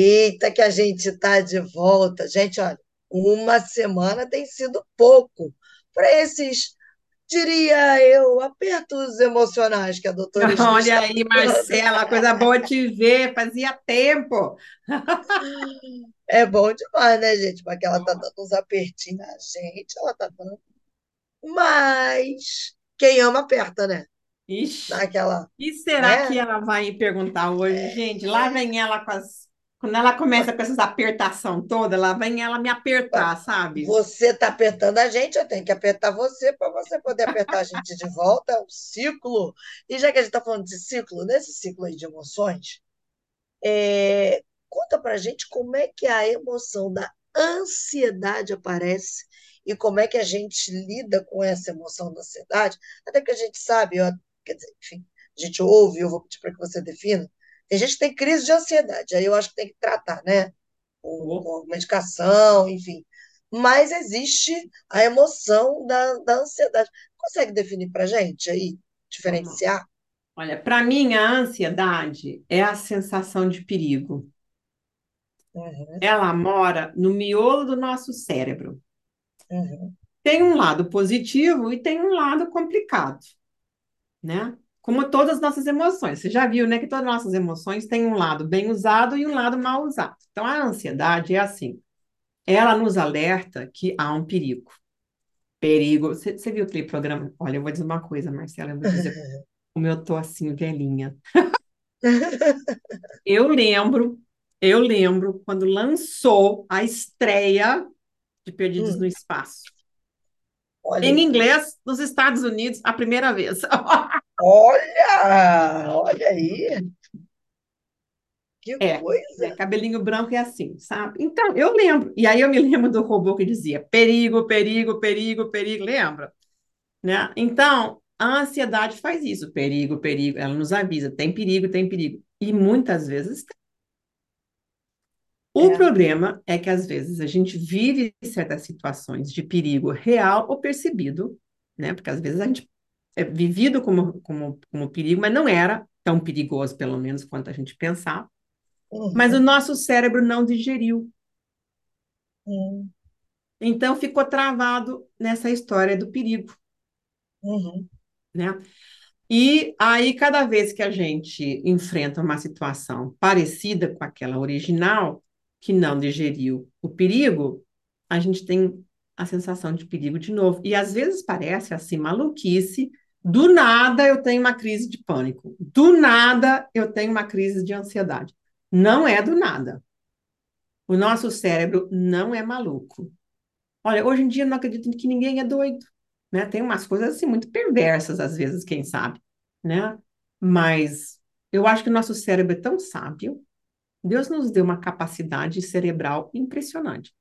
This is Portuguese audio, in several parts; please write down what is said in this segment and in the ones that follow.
Eita, que a gente está de volta. Gente, olha, uma semana tem sido pouco para esses, diria eu, apertos emocionais que a doutora Olha está aí. Marcela, coisa boa te ver, fazia tempo. É bom demais, né, gente? Porque ela tá dando uns apertinhos na gente, ela tá dando. Mas quem ama aperta, né? Ixi, e será que né? ela vai perguntar hoje? Gente, lá vem ela com as. Quando ela começa com essas apertação toda, lá vem ela me apertar, sabe? Você tá apertando a gente, eu tenho que apertar você para você poder apertar a gente de volta. É um ciclo. E já que a gente está falando de ciclo, nesse ciclo aí de emoções, é, conta pra gente como é que a emoção da ansiedade aparece e como é que a gente lida com essa emoção da ansiedade. Até que a gente sabe, ó, quer dizer, enfim, a gente ouve, eu vou pedir para que você defina. Tem gente que tem crise de ansiedade, aí eu acho que tem que tratar, né? Com, Oh, com medicação, enfim. Mas existe a emoção da, da ansiedade. Consegue definir para gente aí? Diferenciar? Olha, para mim, a ansiedade é a sensação de perigo. Uhum, Ela mora no miolo do nosso cérebro. uhum, Tem um lado positivo e tem um lado complicado, né? Como todas as nossas emoções. Você já viu, né, que todas as nossas emoções têm um lado bem usado e um lado mal usado. Então, a ansiedade é assim. Ela nos alerta que há um perigo. Perigo. Você, você viu aquele programa? Olha, eu vou dizer uma coisa, Marcela, eu vou dizer como eu tô assim, velhinha. Eu lembro, eu lembro quando lançou a estreia de Perdidos no Hum, Espaço. olha Em inglês, nos Estados Unidos, a primeira vez. Olha, olha aí, que É, coisa. Cabelinho branco é assim, sabe? Então, eu lembro. E aí eu me lembro do robô que dizia perigo, perigo, perigo, perigo, lembra? Né? Então, a ansiedade faz isso, perigo, perigo, ela nos avisa, tem perigo, tem perigo. E muitas vezes tem. O É. problema é que às vezes a gente vive certas situações de perigo real ou percebido, né? Porque às vezes a gente é vivido como, como, como perigo, mas não era tão perigoso, pelo menos, quanto a gente pensava. Mas o Uhum, nosso cérebro não digeriu. uhum, Então ficou travado nessa história do perigo, uhum, né? E aí, cada vez que a gente enfrenta uma situação parecida com aquela original, que não digeriu o perigo, a gente tem a sensação de perigo de novo. E às vezes parece assim, maluquice. Do nada eu tenho uma crise de pânico. Do nada eu tenho uma crise de ansiedade. Não é do nada. O nosso cérebro não é maluco. Olha, hoje em dia eu não acredito que ninguém é doido, né? Tem umas coisas assim muito perversas às vezes, quem sabe, né? Mas eu acho que o nosso cérebro é tão sábio. Deus nos deu uma capacidade cerebral impressionante.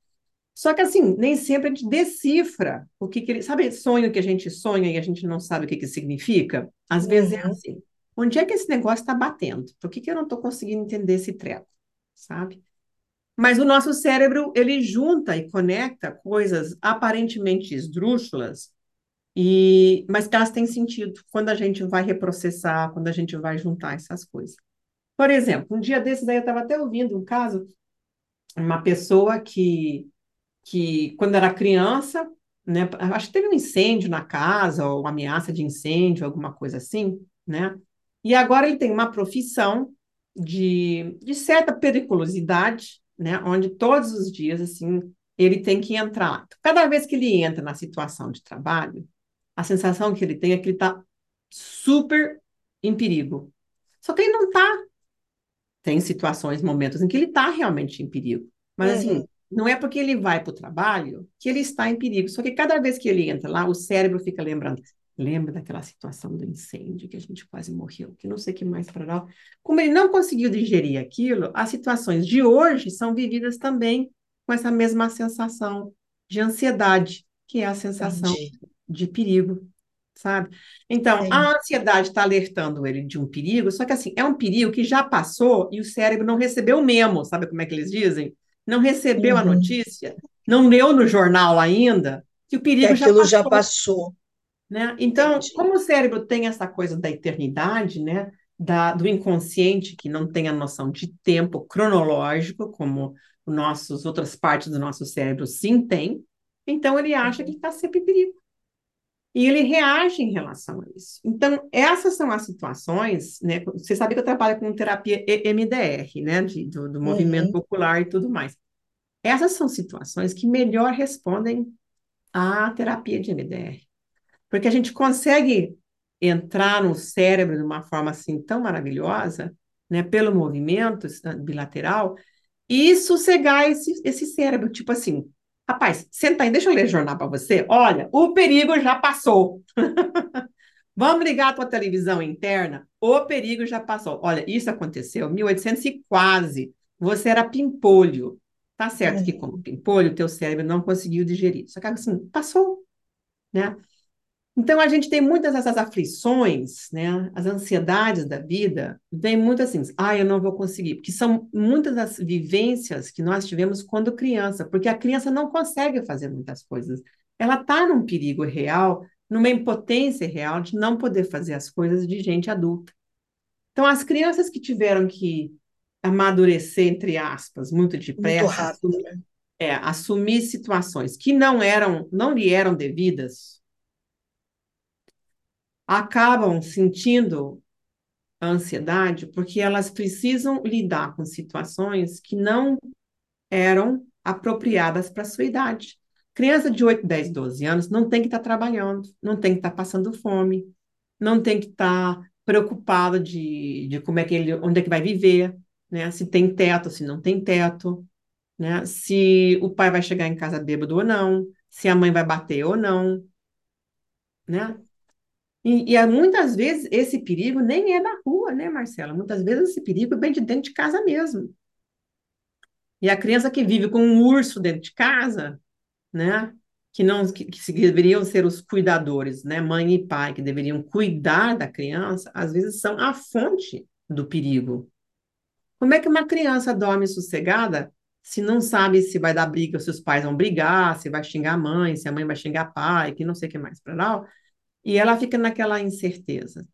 Só que assim, nem sempre a gente decifra o que, que ele, sabe, sonho que a gente sonha e a gente não sabe o que que significa? Às vezes é uhum, assim. Onde é que esse negócio está batendo? Por que que eu não estou conseguindo entender esse treco? Sabe? Mas o nosso cérebro, ele junta e conecta coisas aparentemente esdrúxulas, e, mas que elas têm sentido quando a gente vai reprocessar, quando a gente vai juntar essas coisas. Por exemplo, um dia desses aí eu estava até ouvindo um caso, uma pessoa que, que quando era criança, né, acho que teve um incêndio na casa, ou ameaça de incêndio, alguma coisa assim, né? E agora ele tem uma profissão de, de certa periculosidade, né? Onde todos os dias, assim, ele tem que entrar. Cada vez que ele entra na situação de trabalho, a sensação que ele tem é que ele está super em perigo. Só que ele não está. Tem situações, momentos em que ele está realmente em perigo. Mas, assim, uhum. Não é porque ele vai para o trabalho que ele está em perigo. Só que cada vez que ele entra lá, o cérebro fica lembrando. Lembra daquela situação do incêndio que a gente quase morreu, que não sei o que mais para lá. Como ele não conseguiu digerir aquilo, as situações de hoje são vividas também com essa mesma sensação de ansiedade, que é a sensação Entendi, de perigo, sabe? Então, entendi. a ansiedade está alertando ele de um perigo, só que assim, é um perigo que já passou e o cérebro não recebeu o memo, sabe como é que eles dizem? Não recebeu a Uhum. notícia, não leu no jornal ainda, que o Que perigo já aquilo já passou, passou. né? Então, Entendi. como o cérebro tem essa coisa da eternidade, né? da, do inconsciente que não tem a noção de tempo cronológico, como nossos outras partes do nosso cérebro sim tem, então ele acha que está sempre em perigo. E ele reage em relação a isso. Então, essas são as situações, né? Você sabe que eu trabalho com terapia EMDR, né? De, do, do movimento Uhum. popular e tudo mais. Essas são situações que melhor respondem à terapia de MDR. Porque a gente consegue entrar no cérebro de uma forma assim tão maravilhosa, né, pelo movimento bilateral, e sossegar esse, esse cérebro. Tipo assim, rapaz, senta aí, deixa eu ler o jornal para você. Olha, o perigo já passou. Vamos ligar a tua televisão interna? O perigo já passou. Olha, isso aconteceu em 1800 e quase. Você era pimpolho. Tá certo que como Uhum. pimpolho, o teu cérebro não conseguiu digerir. Só que assim, passou, né? Então a gente tem muitas dessas aflições, né? As ansiedades da vida, vem muito assim, ah, eu não vou conseguir, porque são muitas das vivências que nós tivemos quando criança, porque a criança não consegue fazer muitas coisas. Ela está num perigo real, numa impotência real de não poder fazer as coisas de gente adulta. Então as crianças que tiveram que amadurecer, entre aspas, muito Muito depressa, rápido, assumir, né? é, assumir situações que não eram, não lhe eram devidas, acabam sentindo a ansiedade porque elas precisam lidar com situações que não eram apropriadas para sua idade. Criança de 8, 10, 12 anos não tem que estar trabalhando, não tem que estar passando fome, não tem que estar preocupado de, de como é que ele, onde é que vai viver, né? Se tem teto, se não tem teto, né? Se o pai vai chegar em casa bêbado ou não, se a mãe vai bater ou não, né? E, e muitas vezes esse perigo nem é da rua, né, Marcela? Muitas vezes esse perigo vem de dentro de casa mesmo. E a criança que vive com um urso dentro de casa, né? Que não que, que deveriam ser os cuidadores, né? Mãe e pai que deveriam cuidar da criança, às vezes são a fonte do perigo. Como é que uma criança dorme sossegada se não sabe se vai dar briga, se os pais vão brigar, se vai xingar a mãe, se a mãe vai xingar pai, que não sei o que mais para lá? E ela fica naquela incerteza.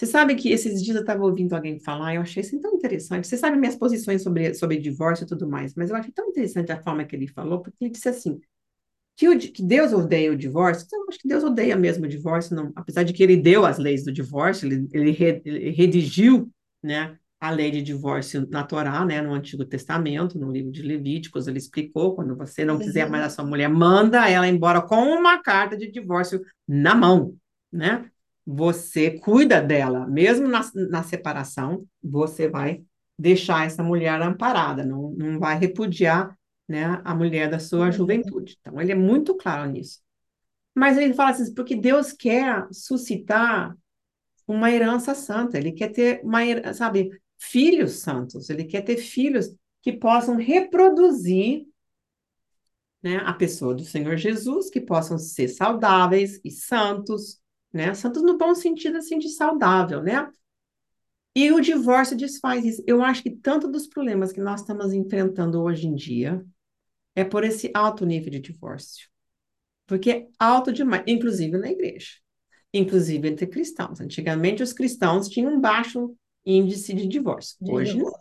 Você sabe que esses dias eu estava ouvindo alguém falar, eu achei isso tão interessante. Você sabe minhas posições sobre, sobre divórcio e tudo mais, mas eu achei tão interessante a forma que ele falou, porque ele disse assim: que, o, que Deus odeia o divórcio. Então, eu acho que Deus odeia mesmo o divórcio, não, apesar de que ele deu as leis do divórcio, ele, ele, re, ele redigiu né, a lei de divórcio na Torá, né, no Antigo Testamento, no livro de Levíticos, ele explicou: quando você não quiser mais a sua mulher, manda ela embora com uma carta de divórcio na mão né? Você cuida dela, mesmo na, na separação, você vai deixar essa mulher amparada, não, não vai repudiar né, a mulher da sua Uhum. juventude. Então, ele é muito claro nisso. Mas ele fala assim, porque Deus quer suscitar uma herança santa, ele quer ter, uma, sabe, filhos santos, ele quer ter filhos que possam reproduzir né, a pessoa do Senhor Jesus, que possam ser saudáveis e santos, né? Santos no bom sentido assim de saudável, né? E o divórcio desfaz isso. Eu acho que tanto dos problemas que nós estamos enfrentando hoje em dia é por esse alto nível de divórcio. Porque é alto demais, inclusive na igreja, inclusive entre cristãos. Antigamente os cristãos tinham um baixo índice de divórcio. Hoje não.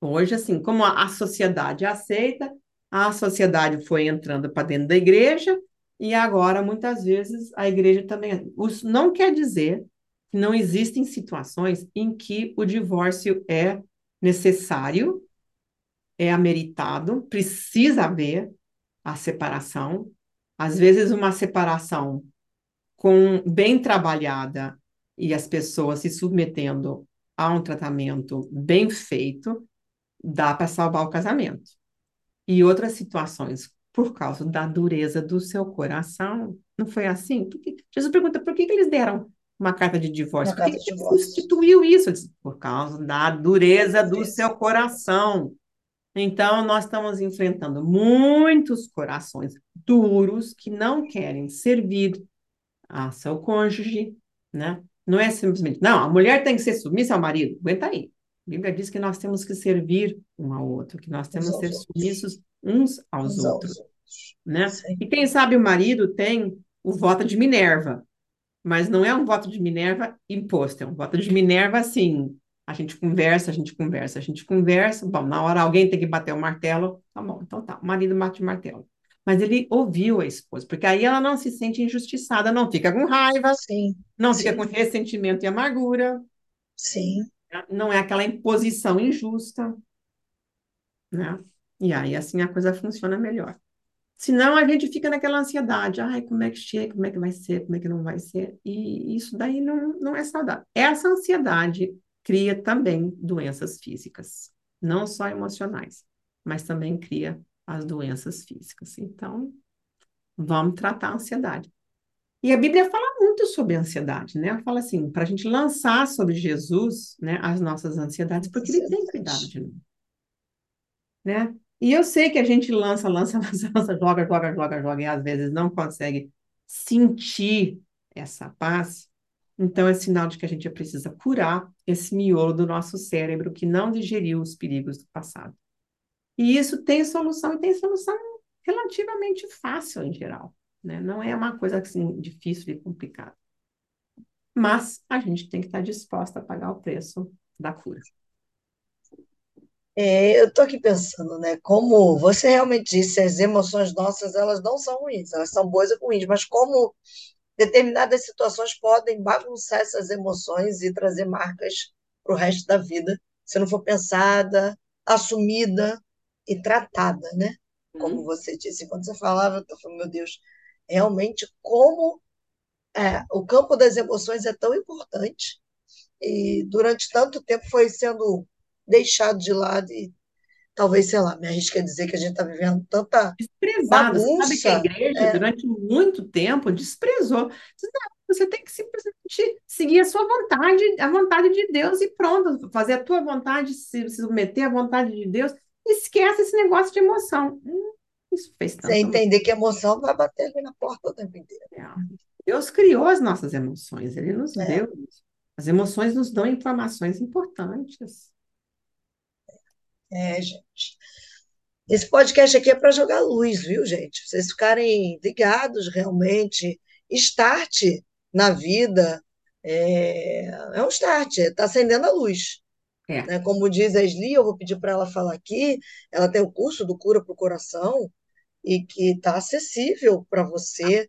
Hoje assim, como a, a sociedade aceita, a sociedade foi entrando para dentro da igreja e agora, muitas vezes, a igreja também. Não quer dizer que não existem situações em que o divórcio é necessário, é ameritado, precisa haver a separação. Às vezes, uma separação com bem trabalhada e as pessoas se submetendo a um tratamento bem feito, dá para salvar o casamento. E outras situações por causa da dureza do seu coração. Não foi assim? Porque, Jesus pergunta por que, que eles deram uma carta de divórcio? Uma por que, que instituiu isso? Disse, por causa da dureza do seu coração. Então, nós estamos enfrentando muitos corações duros que não querem servir a seu cônjuge, né? Não é simplesmente, não, a mulher tem que ser submissa ao marido. Aguenta aí. A Bíblia diz que nós temos que servir um ao outro, que nós temos que ser submissos uns aos Uns outros, outros. né? Sim. E quem sabe o marido tem o voto de Minerva, mas não é um voto de Minerva imposto, é um voto de Minerva assim, A gente conversa, a gente conversa, a gente conversa. Bom, na hora alguém tem que bater o martelo, tá bom, então tá, o marido bate o martelo. Mas ele ouviu a esposa, porque aí ela não se sente injustiçada, não fica com raiva, Sim, não sim, fica com ressentimento e amargura, sim. não é aquela imposição injusta, né? E aí assim a coisa funciona melhor. Senão a gente fica naquela ansiedade, ai, como é que chega, como é que vai ser, como é que não vai ser, e isso daí não, não é saudável. Essa ansiedade cria também doenças físicas, não só emocionais, mas também cria as doenças físicas. Então, vamos tratar a ansiedade. E a Bíblia fala muito sobre a ansiedade, né? Fala assim, para a gente lançar sobre Jesus, né, as nossas ansiedades, porque ele tem cuidado de nós, né? E eu sei que a gente lança, lança, lança, lança, joga, joga, joga, joga, e às vezes não consegue sentir essa paz. Então, é sinal de que a gente precisa curar esse miolo do nosso cérebro que não digeriu os perigos do passado. E isso tem solução, e tem solução relativamente fácil em geral, né? Não é uma coisa assim difícil e complicada. Mas a gente tem que estar disposta a pagar o preço da cura. É, eu estou aqui pensando, né? Como você realmente disse, as emoções nossas, elas não são ruins, elas são boas e ruins, mas como determinadas situações podem bagunçar essas emoções e trazer marcas para o resto da vida, se não for pensada, assumida e tratada, né? Como Uhum. você disse, quando você falava, eu falei, meu Deus, realmente como é, o campo das emoções é tão importante e durante tanto tempo foi sendo deixado de lado e talvez, sei lá, me arrisco a dizer que a gente está vivendo tanta Desprezado. Você sabe que a bagunça. igreja, É, durante muito tempo, desprezou. Você tem que simplesmente seguir a sua vontade, a vontade de Deus e pronto, fazer a tua vontade, se submeter à vontade de Deus. Esquece esse negócio de emoção. Hum, isso fez tanto entender que a emoção vai bater ali na porta o tempo inteiro. Deus criou as nossas emoções, Ele nos É, deu. As emoções nos dão informações importantes. É, gente. Esse podcast aqui é para jogar luz, viu, gente? Vocês ficarem ligados realmente. Start na vida é, é um start, está acendendo a luz. É, né? Como diz a Sli, eu vou pedir para ela falar aqui, ela tem o curso do Cura para o Coração e que está acessível para você.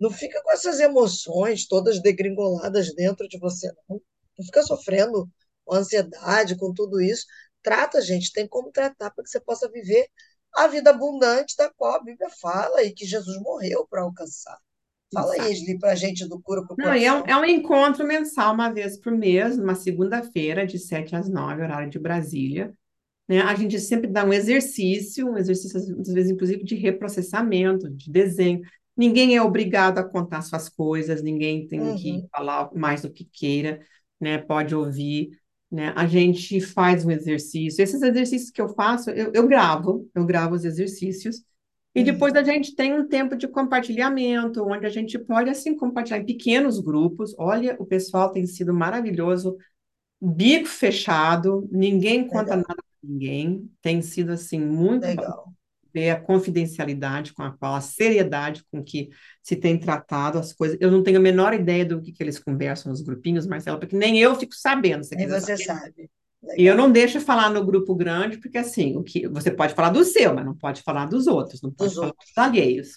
Não fica com essas emoções todas degringoladas dentro de você, não. Não fica sofrendo com ansiedade, com tudo isso. Trata, gente, tem como tratar para que você possa viver a vida abundante da qual a Bíblia fala e que Jesus morreu para alcançar. Fala aí. Esli, para a gente do Cura para o Não, é um, é um encontro mensal, uma vez por mês, numa segunda-feira, de 7 às 9, horário de Brasília. né? A gente sempre dá um exercício, um exercício, às vezes, inclusive, de reprocessamento, de desenho. Ninguém é obrigado a contar suas coisas, ninguém tem que Uhum, falar mais do que queira, né? Pode ouvir, né? A gente faz um exercício. Esses exercícios que eu faço, eu, eu gravo, eu gravo os exercícios, e depois a uhum. gente tem um tempo de compartilhamento, onde a gente pode, assim, compartilhar em pequenos grupos. Olha, o pessoal tem sido maravilhoso, bico fechado, ninguém conta Legal, nada para ninguém, tem sido assim muito legal. A confidencialidade com a qual, a seriedade com que se tem tratado as coisas. Eu não tenho a menor ideia do que, que eles conversam nos grupinhos, Marcela, porque nem eu fico sabendo, você Nem você saber. sabe. E eu Legal. não deixo falar no grupo grande, porque assim, o que você pode falar do seu, mas não pode falar dos outros, não pode Dos falar dos outros. alheios,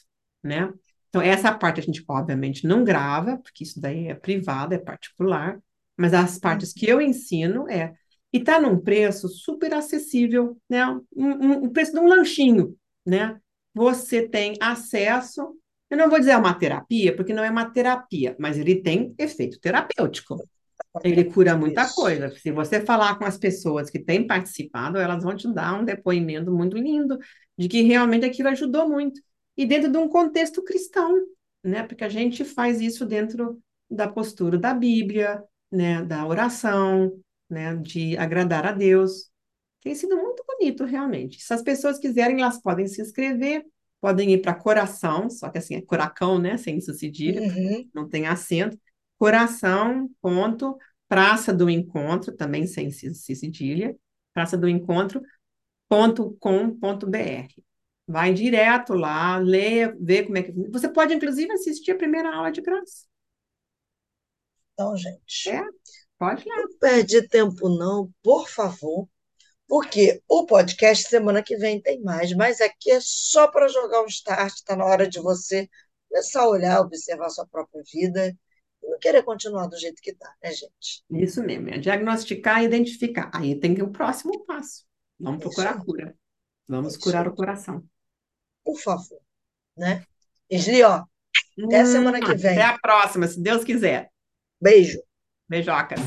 né? Então, essa parte a gente, obviamente, não grava, porque isso daí é privado, é particular, mas as partes que eu ensino é. E tá num preço super acessível, né? Um, um- o preço de um lanchinho, né? Você tem acesso, eu não vou dizer uma terapia, porque não é uma terapia, mas ele tem efeito terapêutico. Ele cura muita coisa. Se você falar com as pessoas que têm participado, elas vão te dar um depoimento muito lindo de que realmente aquilo ajudou muito. E dentro de um contexto cristão, né? Porque a gente faz isso dentro da postura da Bíblia, né? Da oração, né? De agradar a Deus. Tem sido muito bonito, realmente. Se as pessoas quiserem, elas podem se inscrever, podem ir para Coração, só que assim, é Curacão, né? Sem isso cedilha, Uhum. não tem acento. Coração, ponto, Praça do Encontro, também sem cedilha, praça do encontro, ponto com ponto br. Vai direto lá, leia, vê como é que. Você pode, inclusive, assistir a primeira aula de graça. Então, gente, É? Pode lá. Não perde tempo, não, por favor. Porque o podcast semana que vem tem mais, mas aqui é só para jogar um start, está na hora de você começar a olhar, observar a sua própria vida e não querer continuar do jeito que está, né, gente? Isso mesmo, é diagnosticar e identificar. Aí tem que o próximo passo. Vamos Isso procurar cura. Vamos Isso curar o coração. Por favor, né? Isli, ó, até a semana que Hum, vem. Até a próxima, se Deus quiser. Beijo. Beijocas.